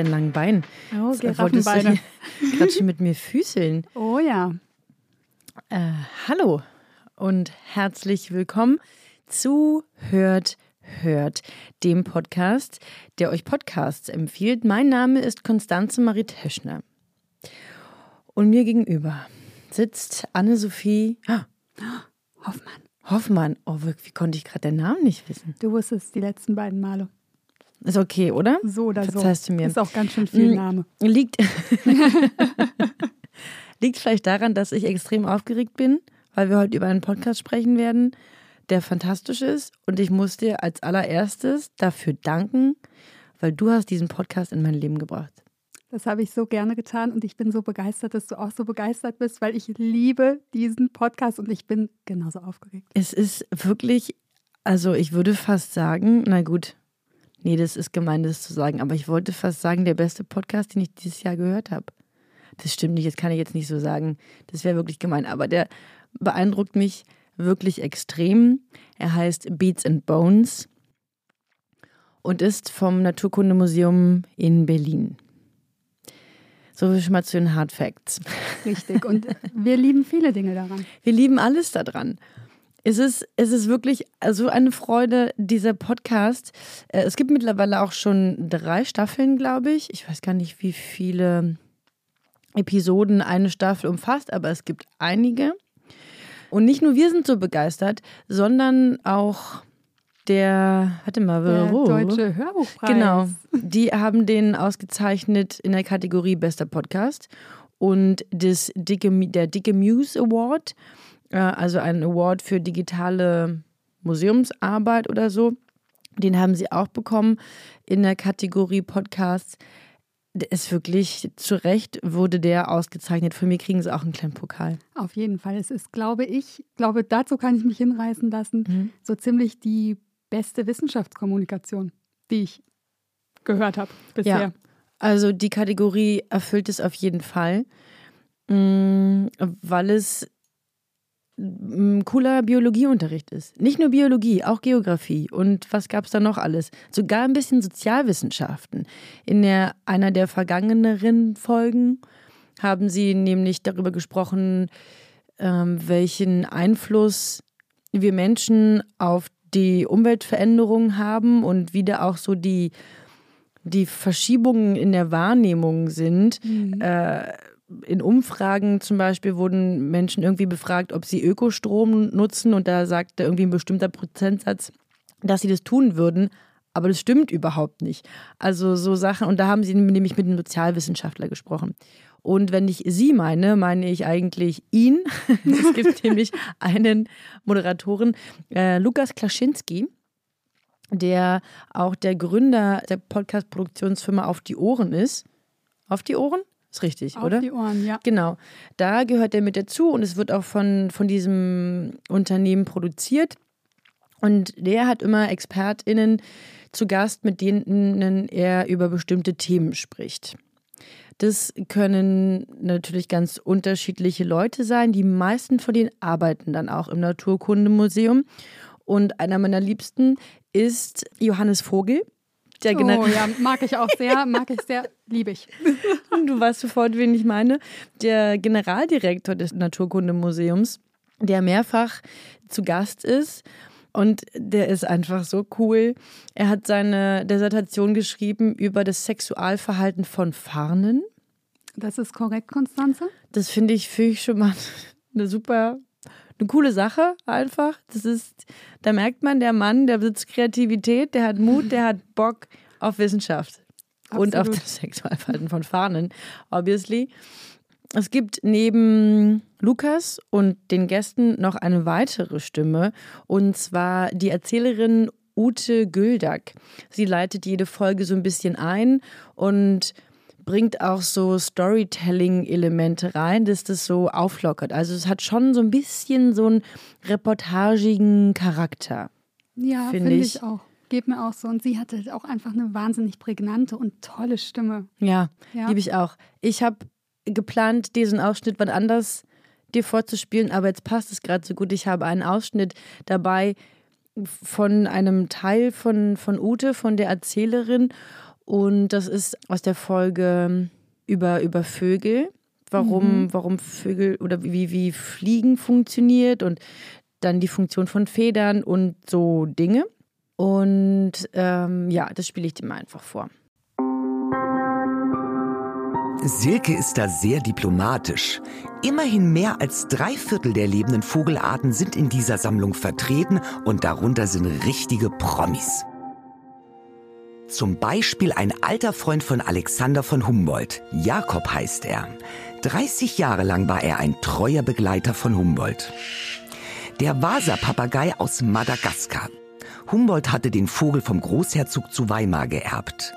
Deinen langen Beinen. Oh, Giraffenbeine. gerade schon mit mir füßeln. Oh ja. Äh, hallo und herzlich willkommen zu Hört, Hört, dem Podcast, der euch Podcasts empfiehlt. Mein Name ist Konstanze Marie Teschner. Und mir gegenüber sitzt Anne-Sophie ah, Hoffmann, Hoffmann. Oh, wirklich, wie konnte ich gerade den Namen nicht wissen? du wusstest die letzten beiden Male. Ist okay, oder? So oder so. Verzeihst du mir? Ist auch ganz schön viel Mm. Name. Liegt, liegt vielleicht daran, dass ich extrem aufgeregt bin, weil wir heute über einen Podcast sprechen werden, der fantastisch ist. Und ich muss dir als allererstes dafür danken, weil du hast diesen Podcast in mein Leben gebracht. Das habe ich so gerne getan und ich bin so begeistert, dass du auch so begeistert bist, weil ich liebe diesen Podcast und ich bin genauso aufgeregt. Es ist wirklich, also ich würde fast sagen, na gut, nee, das ist gemein, das zu sagen, aber ich wollte fast sagen, der beste Podcast, den ich dieses Jahr gehört habe. Das stimmt nicht, das kann ich jetzt nicht so sagen. Das wäre wirklich gemein, aber der beeindruckt mich wirklich extrem. Er heißt Beats and Bones und ist vom Naturkundemuseum in Berlin. So viel schon mal zu den Hard Facts. Richtig. Und wir lieben viele Dinge daran. Wir lieben alles daran. Es ist, es ist wirklich so eine Freude, dieser Podcast. Äh, Es gibt mittlerweile auch schon drei Staffeln, glaube ich. Ich weiß gar nicht, wie viele Episoden eine Staffel umfasst, aber es gibt einige. Und nicht nur wir sind so begeistert, sondern auch der, warte mal, Der wo? Deutsche Hörbuchpreis. Genau. Die haben den ausgezeichnet in der Kategorie Bester Podcast. Und das Dicke, der Dicke Muse Award, also ein Award für digitale Museumsarbeit oder so, den haben sie auch bekommen in der Kategorie Podcasts. Der ist wirklich zu Recht, wurde der ausgezeichnet. Für mich kriegen sie auch einen kleinen Pokal. Auf jeden Fall. Es ist, glaube ich, glaube, dazu kann ich mich hinreißen lassen, Mhm. so ziemlich die beste Wissenschaftskommunikation, die ich gehört habe bisher. Ja. Also die Kategorie erfüllt es auf jeden Fall, Mm, weil es cooler Biologieunterricht ist. Nicht nur Biologie, auch Geografie und was gab es da noch alles? Sogar ein bisschen Sozialwissenschaften. In der, einer der vergangeneren Folgen haben sie nämlich darüber gesprochen, ähm, welchen Einfluss wir Menschen auf die Umweltveränderung haben und wie da auch so die, die Verschiebungen in der Wahrnehmung sind. Äh, in Umfragen zum Beispiel wurden Menschen irgendwie befragt, ob sie Ökostrom nutzen und da sagte irgendwie ein bestimmter Prozentsatz, dass sie das tun würden. Aber das stimmt überhaupt nicht. Also so Sachen, und da haben sie nämlich mit einem Sozialwissenschaftler gesprochen. Und wenn ich sie meine, meine ich eigentlich ihn. es gibt nämlich einen Moderatoren, äh, Lukas Klaschinski, der auch der Gründer der Podcast-Produktionsfirma Auf die Ohren ist. Auf die Ohren? Ist richtig, Auf oder? die Ohren, ja. Genau. Da gehört er mit dazu und es wird auch von, von diesem Unternehmen produziert. Und der hat immer ExpertInnen zu Gast, mit denen er über bestimmte Themen spricht. Das können natürlich ganz unterschiedliche Leute sein. Die meisten von denen arbeiten dann auch im Naturkundemuseum. Und einer meiner Liebsten ist Johannes Vogel. Der Oh General ja, mag ich auch sehr, mag ich sehr, liebe ich. Du weißt sofort, wen ich meine. Der Generaldirektor des Naturkundemuseums, der mehrfach zu Gast ist. Und der ist einfach so cool. Er hat seine Dissertation geschrieben über das Sexualverhalten von Farnen. Das ist korrekt, Konstanze? Das finde ich, finde ich schon mal eine super, eine coole Sache einfach. Das ist, da merkt man, der Mann, der besitzt Kreativität, der hat Mut, der hat Bock auf Wissenschaft. Und auf Absolut. das Sexualverhalten von Fahnen, obviously. Es gibt neben Lukas und den Gästen noch eine weitere Stimme, und zwar die Erzählerin Ute Güldack. Sie leitet jede Folge so ein bisschen ein und bringt auch so Storytelling-Elemente rein, dass das so auflockert. Also es hat schon so ein bisschen so einen reportagigen Charakter. Ja, finde find ich. ich auch. Geht mir auch so. Und sie hatte auch einfach eine wahnsinnig prägnante und tolle Stimme. Ja, ja. liebe ich auch. Ich habe geplant, diesen Ausschnitt wann anders dir vorzuspielen, aber jetzt passt es gerade so gut. Ich habe einen Ausschnitt dabei von einem Teil von, von Ute, von der Erzählerin. Und das ist aus der Folge über, über Vögel. Warum, mhm. warum Vögel oder wie, wie Fliegen funktioniert und dann die Funktion von Federn und so Dinge. Und ähm, ja, das spiele ich dir mal einfach vor. Silke ist da sehr diplomatisch. Immerhin mehr als drei Viertel der lebenden Vogelarten sind in dieser Sammlung vertreten und darunter sind richtige Promis. Zum Beispiel ein alter Freund von Alexander von Humboldt. Jakob heißt er. 30 Jahre lang war er ein treuer Begleiter von Humboldt. Der Vasa-Papagei aus Madagaskar. Humboldt hatte den Vogel vom Großherzog zu Weimar geerbt.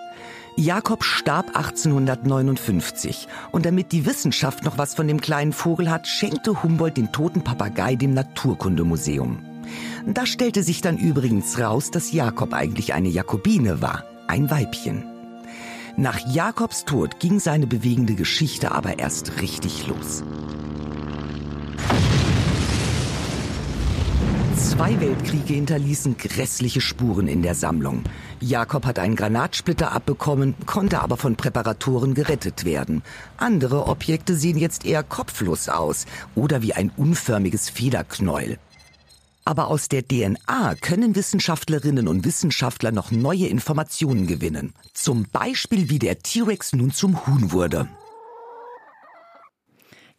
Jakob starb 1859 und damit die Wissenschaft noch was von dem kleinen Vogel hat, schenkte Humboldt den toten Papagei dem Naturkundemuseum. Da stellte sich dann übrigens raus, dass Jakob eigentlich eine Jakobine war, ein Weibchen. Nach Jakobs Tod ging seine bewegende Geschichte aber erst richtig los. Zwei Weltkriege hinterließen grässliche Spuren in der Sammlung. Jakob hat einen Granatsplitter abbekommen, konnte aber von Präparatoren gerettet werden. Andere Objekte sehen jetzt eher kopflos aus oder wie ein unförmiges Federknäuel. Aber aus der DNA können Wissenschaftlerinnen und Wissenschaftler noch neue Informationen gewinnen. Zum Beispiel, wie der T-Rex nun zum Huhn wurde.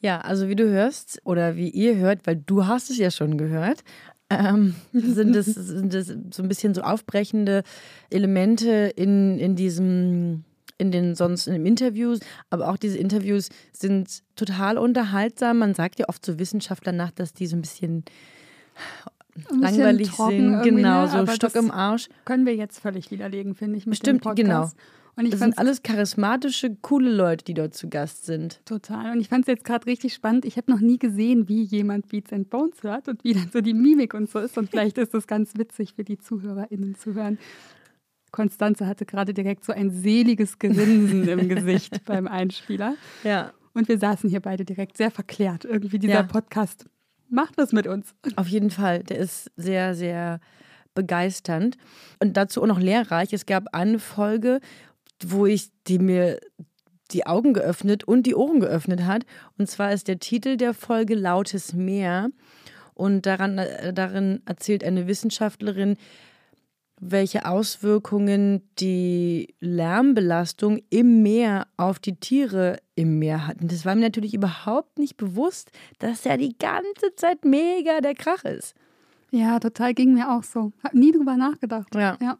Ja, also wie du hörst oder wie ihr hört, weil du hast es ja schon gehört, ähm, sind, es, sind es so ein bisschen so aufbrechende Elemente in, in diesem in den sonst in den Interviews, aber auch diese Interviews sind total unterhaltsam. Man sagt ja oft so Wissenschaftlern nach, dass die so ein bisschen, langweilig sind, genau, ne? so Stock im Arsch. Können wir jetzt völlig widerlegen, finde ich. Mit Stimmt, genau. Und ich das sind alles charismatische, coole Leute, die dort zu Gast sind. Total. Und ich fand es jetzt gerade richtig spannend. Ich habe noch nie gesehen, wie jemand Beats and Bones hört und wie dann so die Mimik und so ist. Und vielleicht ist das ganz witzig für die ZuhörerInnen zu hören. Konstanze hatte gerade direkt so ein seliges Grinsen im Gesicht beim Einspieler. Ja. Und wir saßen hier beide direkt sehr verklärt. Irgendwie dieser ja. Podcast macht was mit uns. Auf jeden Fall. Der ist sehr, sehr begeisternd und dazu auch noch lehrreich. Es gab eine Folge, wo ich die mir die Augen geöffnet und die Ohren geöffnet hat. Und zwar ist der Titel der Folge Lautes Meer. Und daran, äh, darin erzählt eine Wissenschaftlerin, welche Auswirkungen die Lärmbelastung im Meer auf die Tiere im Meer hat. Und das war mir natürlich überhaupt nicht bewusst, dass ja die ganze Zeit mega der Krach ist. Ja, total ging mir auch so. Hab nie drüber nachgedacht. Ja. ja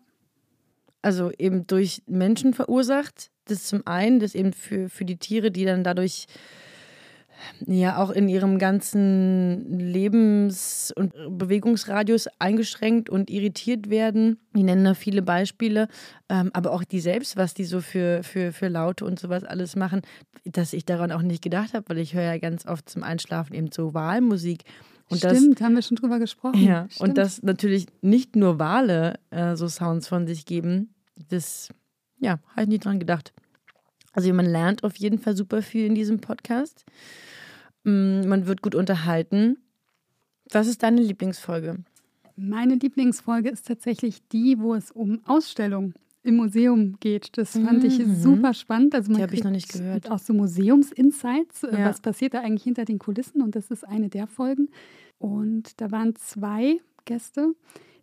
also eben durch Menschen verursacht. Das zum einen, das eben für, für die Tiere, die dann dadurch ja auch in ihrem ganzen Lebens- und Bewegungsradius eingeschränkt und irritiert werden. Die nennen da viele Beispiele, ähm, aber auch die selbst, was die so für, für, für Laute und sowas alles machen, dass ich daran auch nicht gedacht habe, weil ich höre ja ganz oft zum Einschlafen eben so Wahlmusik. Und Stimmt, das, haben wir schon drüber gesprochen. Ja, Stimmt. und dass natürlich nicht nur Wale äh, so Sounds von sich geben, das, ja, habe ich nie dran gedacht. Also man lernt auf jeden Fall super viel in diesem Podcast. Mm, man wird gut unterhalten. Was ist deine Lieblingsfolge? Meine Lieblingsfolge ist tatsächlich die, wo es um Ausstellungen im Museum geht. Das fand mhm. ich super spannend. Also man die habe ich noch nicht gehört. Auch so Museumsinsights. Äh, ja. Was passiert da eigentlich hinter den Kulissen? Und das ist eine der Folgen. Und da waren zwei Gäste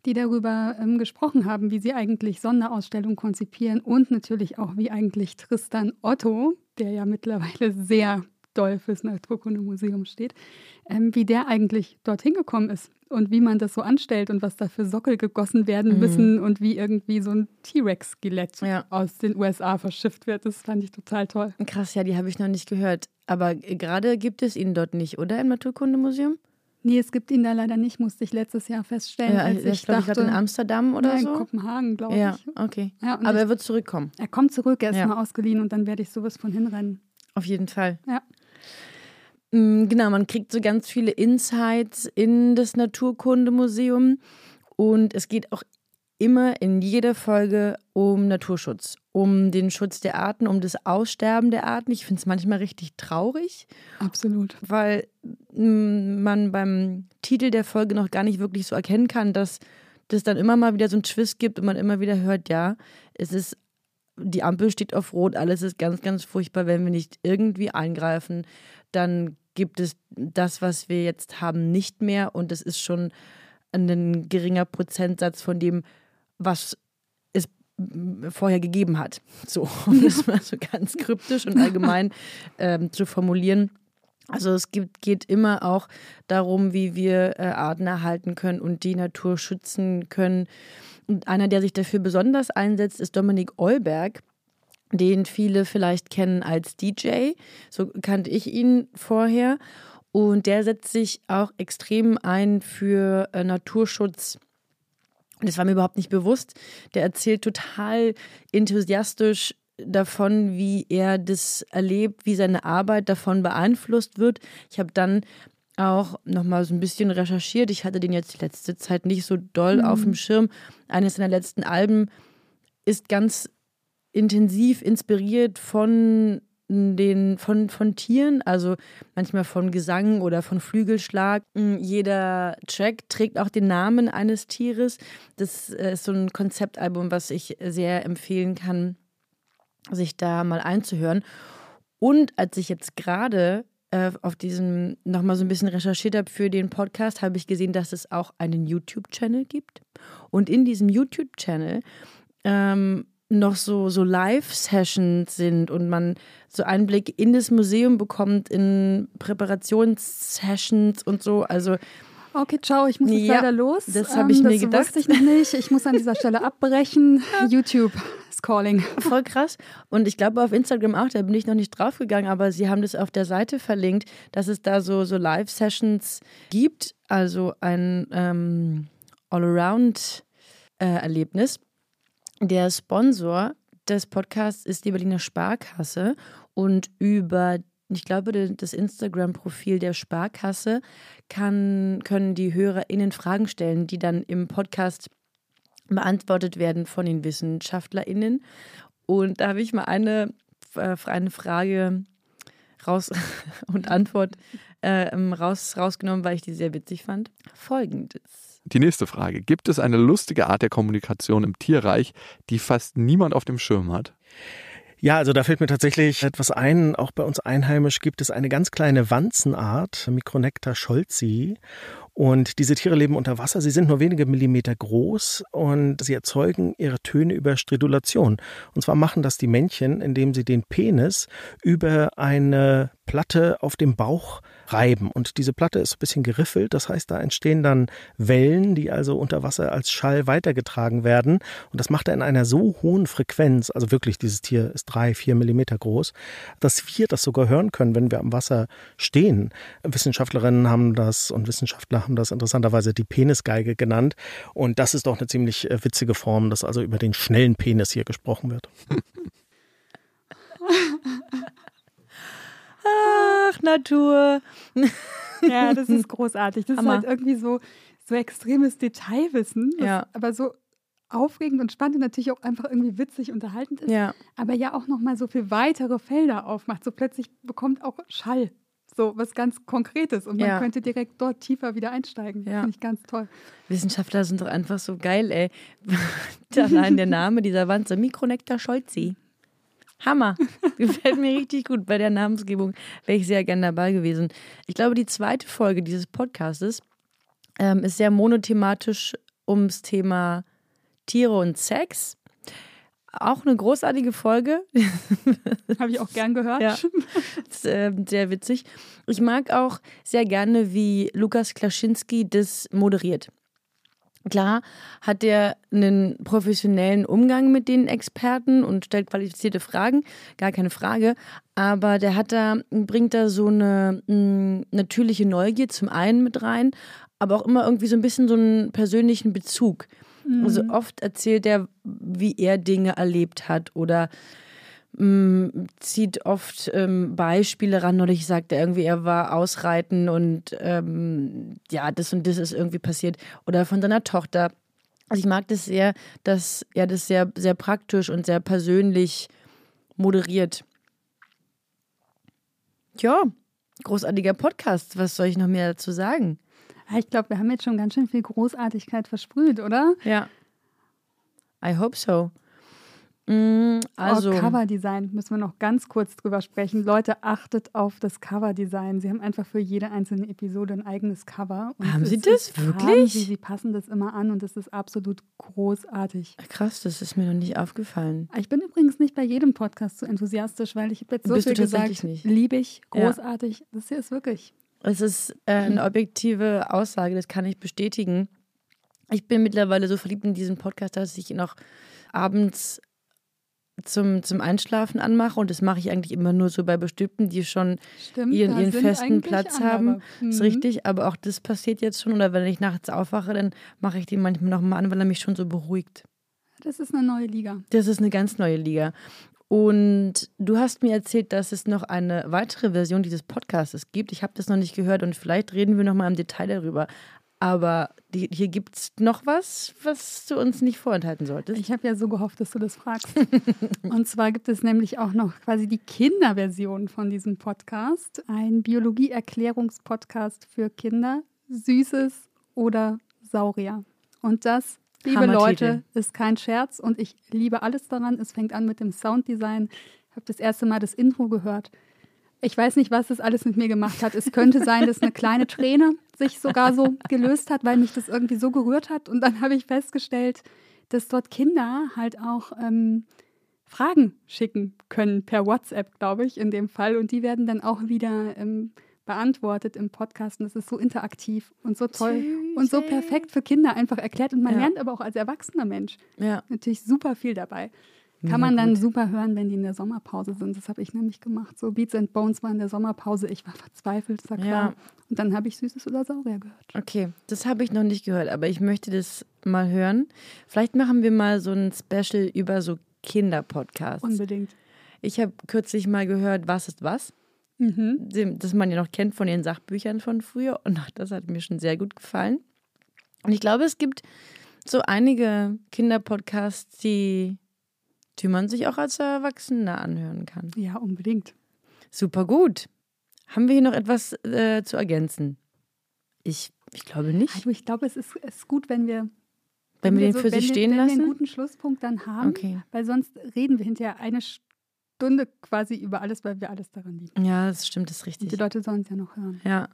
die darüber ähm, gesprochen haben, wie sie eigentlich Sonderausstellungen konzipieren und natürlich auch, wie eigentlich Tristan Otto, der ja mittlerweile sehr doll fürs Naturkundemuseum steht, ähm, wie der eigentlich dorthin gekommen ist und wie man das so anstellt und was da für Sockel gegossen werden mhm. müssen und wie irgendwie so ein T-Rex-Skelett ja. aus den USA verschifft wird. Das fand ich total toll. Krass, ja, die habe ich noch nicht gehört. Aber gerade gibt es ihn dort nicht, oder im Naturkundemuseum? Nee, es gibt ihn da leider nicht, musste ich letztes Jahr feststellen. Ja, als ich, ich glaube, ich in Amsterdam oder ja, in so. Kopenhagen, glaube Ja, ich. okay. Ja, und Aber ich- er wird zurückkommen. Er kommt zurück, er ist Ja. mal ausgeliehen und dann werde ich sowas von hinrennen. Auf jeden Fall. Ja. Mm, Genau, man kriegt so ganz viele Insights in das Naturkundemuseum und es geht auch immer in jeder Folge um Naturschutz, um den Schutz der Arten, um das Aussterben der Arten. Ich finde es manchmal richtig traurig, Absolut. weil mm, man beim Titel der Folge noch gar nicht wirklich so erkennen kann, dass das dann immer mal wieder so einen Twist gibt und man immer wieder hört, ja, es ist die Ampel steht auf Rot, alles ist ganz, ganz furchtbar, wenn wir nicht irgendwie eingreifen, dann gibt es das, was wir jetzt haben, nicht mehr und es ist schon ein geringer Prozentsatz von dem, was es vorher gegeben hat. So, um das mal so ganz kryptisch und allgemein ähm, zu formulieren. Also es gibt, geht immer auch darum, wie wir äh, Arten erhalten können und die Natur schützen können. Und einer, der sich dafür besonders einsetzt, ist Dominik Eulberg, den viele vielleicht kennen als DJ. So kannte ich ihn vorher. Und der setzt sich auch extrem ein für äh, Naturschutz. Und das war mir überhaupt nicht bewusst. Der erzählt total enthusiastisch davon, wie er das erlebt, wie seine Arbeit davon beeinflusst wird. Ich habe dann auch noch mal so ein bisschen recherchiert. Ich hatte den jetzt die letzte Zeit nicht so doll auf dem Schirm. Eines seiner letzten Alben ist ganz intensiv inspiriert von den von, von Tieren, also manchmal von Gesang oder von Flügelschlag. Mm, Jeder Track trägt auch den Namen eines Tieres. Das äh, ist so ein Konzeptalbum, was ich sehr empfehlen kann, sich da mal einzuhören. Und als ich jetzt gerade äh, auf diesem nochmal so ein bisschen recherchiert habe für den Podcast, habe ich gesehen, dass es auch einen YouTube-Channel gibt. Und in diesem YouTube-Channel ähm, noch so, so Live-Sessions sind und man so Einblick in das Museum bekommt, in Präparationssessions und so. Also Okay, ciao, ich muss jetzt Ja, leider los. das habe ich mir das gedacht. wusste ich noch nicht. Ich muss an dieser Stelle abbrechen. YouTube ist calling. voll krass. Und ich glaube auf Instagram auch, da bin ich noch nicht draufgegangen, aber sie haben das auf der Seite verlinkt, dass es da so, so Live-Sessions gibt, also ein ähm, All-Around-Erlebnis. Der Sponsor des Podcasts ist die Berliner Sparkasse und über, ich glaube, das Instagram-Profil der Sparkasse kann, können die HörerInnen Fragen stellen, die dann im Podcast beantwortet werden von den WissenschaftlerInnen. Und da habe ich mal eine, äh, eine Frage raus und Antwort äh, raus, rausgenommen, weil ich die sehr witzig fand. Folgendes. Die nächste Frage. Gibt es eine lustige Art der Kommunikation im Tierreich, die fast niemand auf dem Schirm hat? Ja, also da fällt mir tatsächlich etwas ein. Auch bei uns einheimisch gibt es eine ganz kleine Wanzenart, Micronecta scholzi. Und diese Tiere leben unter Wasser. Sie sind nur wenige Millimeter groß und sie erzeugen ihre Töne über Stridulation. Und zwar machen das die Männchen, indem sie den Penis über eine Platte auf dem Bauch reiben. Und diese Platte ist ein bisschen geriffelt. Das heißt, da entstehen dann Wellen, die also unter Wasser als Schall weitergetragen werden. Und das macht er in einer so hohen Frequenz, also wirklich, dieses Tier ist drei, vier Millimeter groß, dass wir das sogar hören können, wenn wir am Wasser stehen. Wissenschaftlerinnen haben das und Wissenschaftler haben das interessanterweise die Penisgeige genannt. Und das ist doch eine ziemlich äh, witzige Form, dass also über den schnellen Penis hier gesprochen wird. Ach, Natur. Ja, das ist großartig. Das Hammer. ist halt irgendwie so, so extremes Detailwissen, Ja. aber so aufregend und spannend und natürlich auch einfach irgendwie witzig unterhaltend ist, Ja. aber ja auch nochmal so viel weitere Felder aufmacht. So plötzlich bekommt auch Schall so was ganz Konkretes und man Ja. könnte direkt dort tiefer wieder einsteigen. Ja. Finde ich ganz toll. Wissenschaftler sind doch einfach so geil, ey. Allein der Name dieser Wanze, Micronecta scholzi. Hammer. Gefällt mir richtig gut. Bei der Namensgebung wäre ich sehr gern dabei gewesen. Ich glaube, die zweite Folge dieses Podcastes ähm, ist sehr monothematisch ums Thema Tiere und Sex. Auch eine großartige Folge. Habe ich auch gern gehört. Ja. Ist, äh, sehr witzig. Ich mag auch sehr gerne, wie Lukas Klaschinski das moderiert. Klar hat er einen professionellen Umgang mit den Experten und stellt qualifizierte Fragen, gar keine Frage. Aber der hat da, bringt da so eine mh, mm, natürliche Neugier zum einen mit rein, aber auch immer irgendwie so ein bisschen so einen persönlichen Bezug. Mhm. Also oft erzählt er, wie er Dinge erlebt hat oder mh, zieht oft ähm, Beispiele ran oder ich sagte irgendwie, er war ausreiten und ähm, ja, das und das ist irgendwie passiert. Oder von seiner Tochter. Also ich mag das sehr, dass er das sehr, sehr praktisch und sehr persönlich moderiert. Ja, großartiger Podcast. Was soll ich noch mehr dazu sagen? Ich glaube, wir haben jetzt schon ganz schön viel Großartigkeit versprüht, oder? Ja. I hope so. Mm, also oh, Coverdesign müssen wir noch ganz kurz drüber sprechen. Leute, achtet auf das Coverdesign. Sie haben einfach für jede einzelne Episode ein eigenes Cover. haben Sie das wirklich? Sie, sie passen das immer an und das ist absolut großartig. Krass, das ist mir noch nicht aufgefallen. Ich bin übrigens nicht bei jedem Podcast so enthusiastisch, weil ich habe jetzt so Bist viel gesagt. Liebe ich, großartig. Ja. Das hier ist wirklich. Es ist äh, eine objektive Aussage, das kann ich bestätigen. Ich bin mittlerweile so verliebt in diesen Podcast, dass ich ihn auch abends zum, zum Einschlafen anmache und das mache ich eigentlich immer nur so bei bestimmten, die schon Stimmt, ihren, ihren festen Platz andere. haben. Mhm. Ist richtig, aber auch das passiert jetzt schon. Oder wenn ich nachts aufwache, dann mache ich den manchmal nochmal an, weil er mich schon so beruhigt. Das ist eine neue Liga. Das ist eine ganz neue Liga. Und du hast mir erzählt, dass es noch eine weitere Version dieses Podcasts gibt. Ich habe das noch nicht gehört und vielleicht reden wir noch mal im Detail darüber. Aber die, hier gibt es noch was, was du uns nicht vorenthalten solltest. Ich habe ja so gehofft, dass du das fragst. Und zwar gibt es nämlich auch noch quasi die Kinderversion von diesem Podcast. Ein Biologie-Erklärungspodcast für Kinder. Süßes oder Saurier. Und das, liebe Leute, ist kein Scherz. Und ich liebe alles daran. Es fängt an mit dem Sounddesign. Ich habe das erste Mal das Intro gehört. Ich weiß nicht, was das alles mit mir gemacht hat. Es könnte sein, dass eine kleine Träne sich sogar so gelöst hat, weil mich das irgendwie so gerührt hat. Und dann habe ich festgestellt, dass dort Kinder halt auch ähm, Fragen schicken können, per WhatsApp, glaube ich, in dem Fall. Und die werden dann auch wieder ähm, beantwortet im Podcast. Und das ist so interaktiv und so toll und so perfekt für Kinder einfach erklärt. Und man ja. lernt aber auch als erwachsener Mensch ja. natürlich super viel dabei. Kann man dann super hören, wenn die in der Sommerpause sind. Das habe ich nämlich gemacht. So Beats and Bones war in der Sommerpause. Ich war verzweifelt, sag ja. Und dann habe ich Süßes oder Saurier gehört. Okay, das habe ich noch nicht gehört, aber ich möchte das mal hören. Vielleicht machen wir mal so ein Special über so Kinderpodcasts. Unbedingt. Ich habe kürzlich mal gehört, was ist was? Mhm. Das man ja noch kennt von den Sachbüchern von früher. Und das hat mir schon sehr gut gefallen. Und ich glaube, es gibt so einige Kinderpodcasts, die die man sich auch als Erwachsener anhören kann. Ja, unbedingt. Super gut. Haben wir hier noch etwas äh, zu ergänzen? Ich, ich glaube nicht. Also ich glaube, es ist, es ist gut, wenn wir wenn, wenn wir den so, für sich stehen wenn lassen? Wenn wir einen guten Schlusspunkt dann haben, okay. weil sonst reden wir hinterher eine Stunde quasi über alles, weil wir alles daran lieben. Ja, das stimmt, das ist richtig. Und die Leute sollen es ja noch hören. Ja.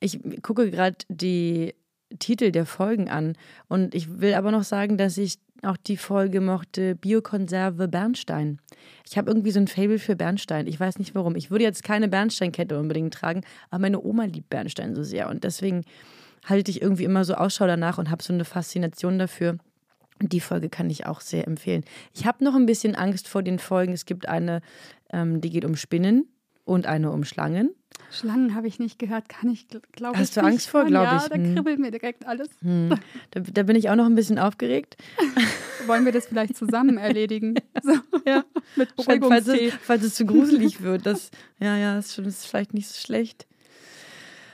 Ich gucke gerade die Titel der Folgen an und ich will aber noch sagen, dass ich auch die Folge mochte Biokonserve Bernstein. Ich habe irgendwie so ein Fable für Bernstein. Ich weiß nicht warum. Ich würde jetzt keine Bernsteinkette unbedingt tragen, aber meine Oma liebt Bernstein so sehr und deswegen halte ich irgendwie immer so Ausschau danach und habe so eine Faszination dafür. Und die Folge kann ich auch sehr empfehlen. Ich habe noch ein bisschen Angst vor den Folgen. Es gibt eine, ähm, die geht um Spinnen und eine um Schlangen. Schlangen habe ich nicht gehört, kann ich, glaube ich. Hast du Angst vor, glaube ich? Ja, da hm. kribbelt mir direkt alles. Hm. Da, da, bin ich auch noch ein bisschen aufgeregt. Wollen wir das vielleicht zusammen erledigen? So. Ja, mit falls es, falls es zu gruselig wird. Das, ja, ja, das ist, schon, das ist vielleicht nicht so schlecht.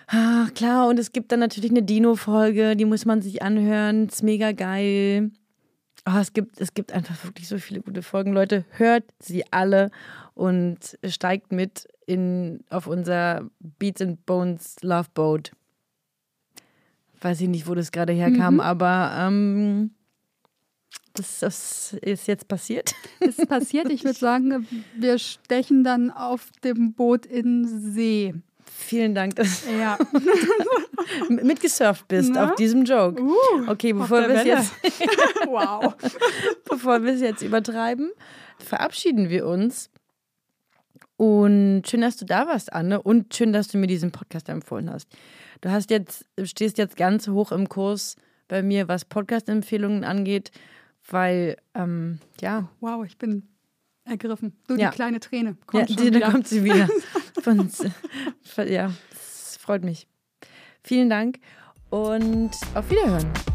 Ach, klar, und es gibt dann natürlich eine Dino-Folge, die muss man sich anhören. Ist mega geil. Oh, es, gibt, es gibt einfach wirklich so viele gute Folgen. Leute, hört sie alle und steigt mit in, auf unser Beats and Bones Love Boat. Weiß ich nicht, wo das gerade herkam, mhm. aber ähm, das, das, ist jetzt passiert. Es ist passiert. Ich würde sagen, wir stechen dann auf dem Boot in See. Vielen Dank, dass ja. du mitgesurft bist Na? auf diesem Joke. Uh, okay, bevor wir es jetzt, wow. bevor wir es jetzt übertreiben, verabschieden wir uns und schön, dass du da warst, Anne. Und schön, dass du mir diesen Podcast empfohlen hast. Du hast jetzt, stehst jetzt ganz hoch im Kurs bei mir, was Podcast-Empfehlungen angeht, weil, ähm, ja. Wow, ich bin ergriffen. Nur ja. die kleine Träne kommt ja, die, Da kommt sie wieder. Von, ja, es freut mich. Vielen Dank und auf Wiederhören.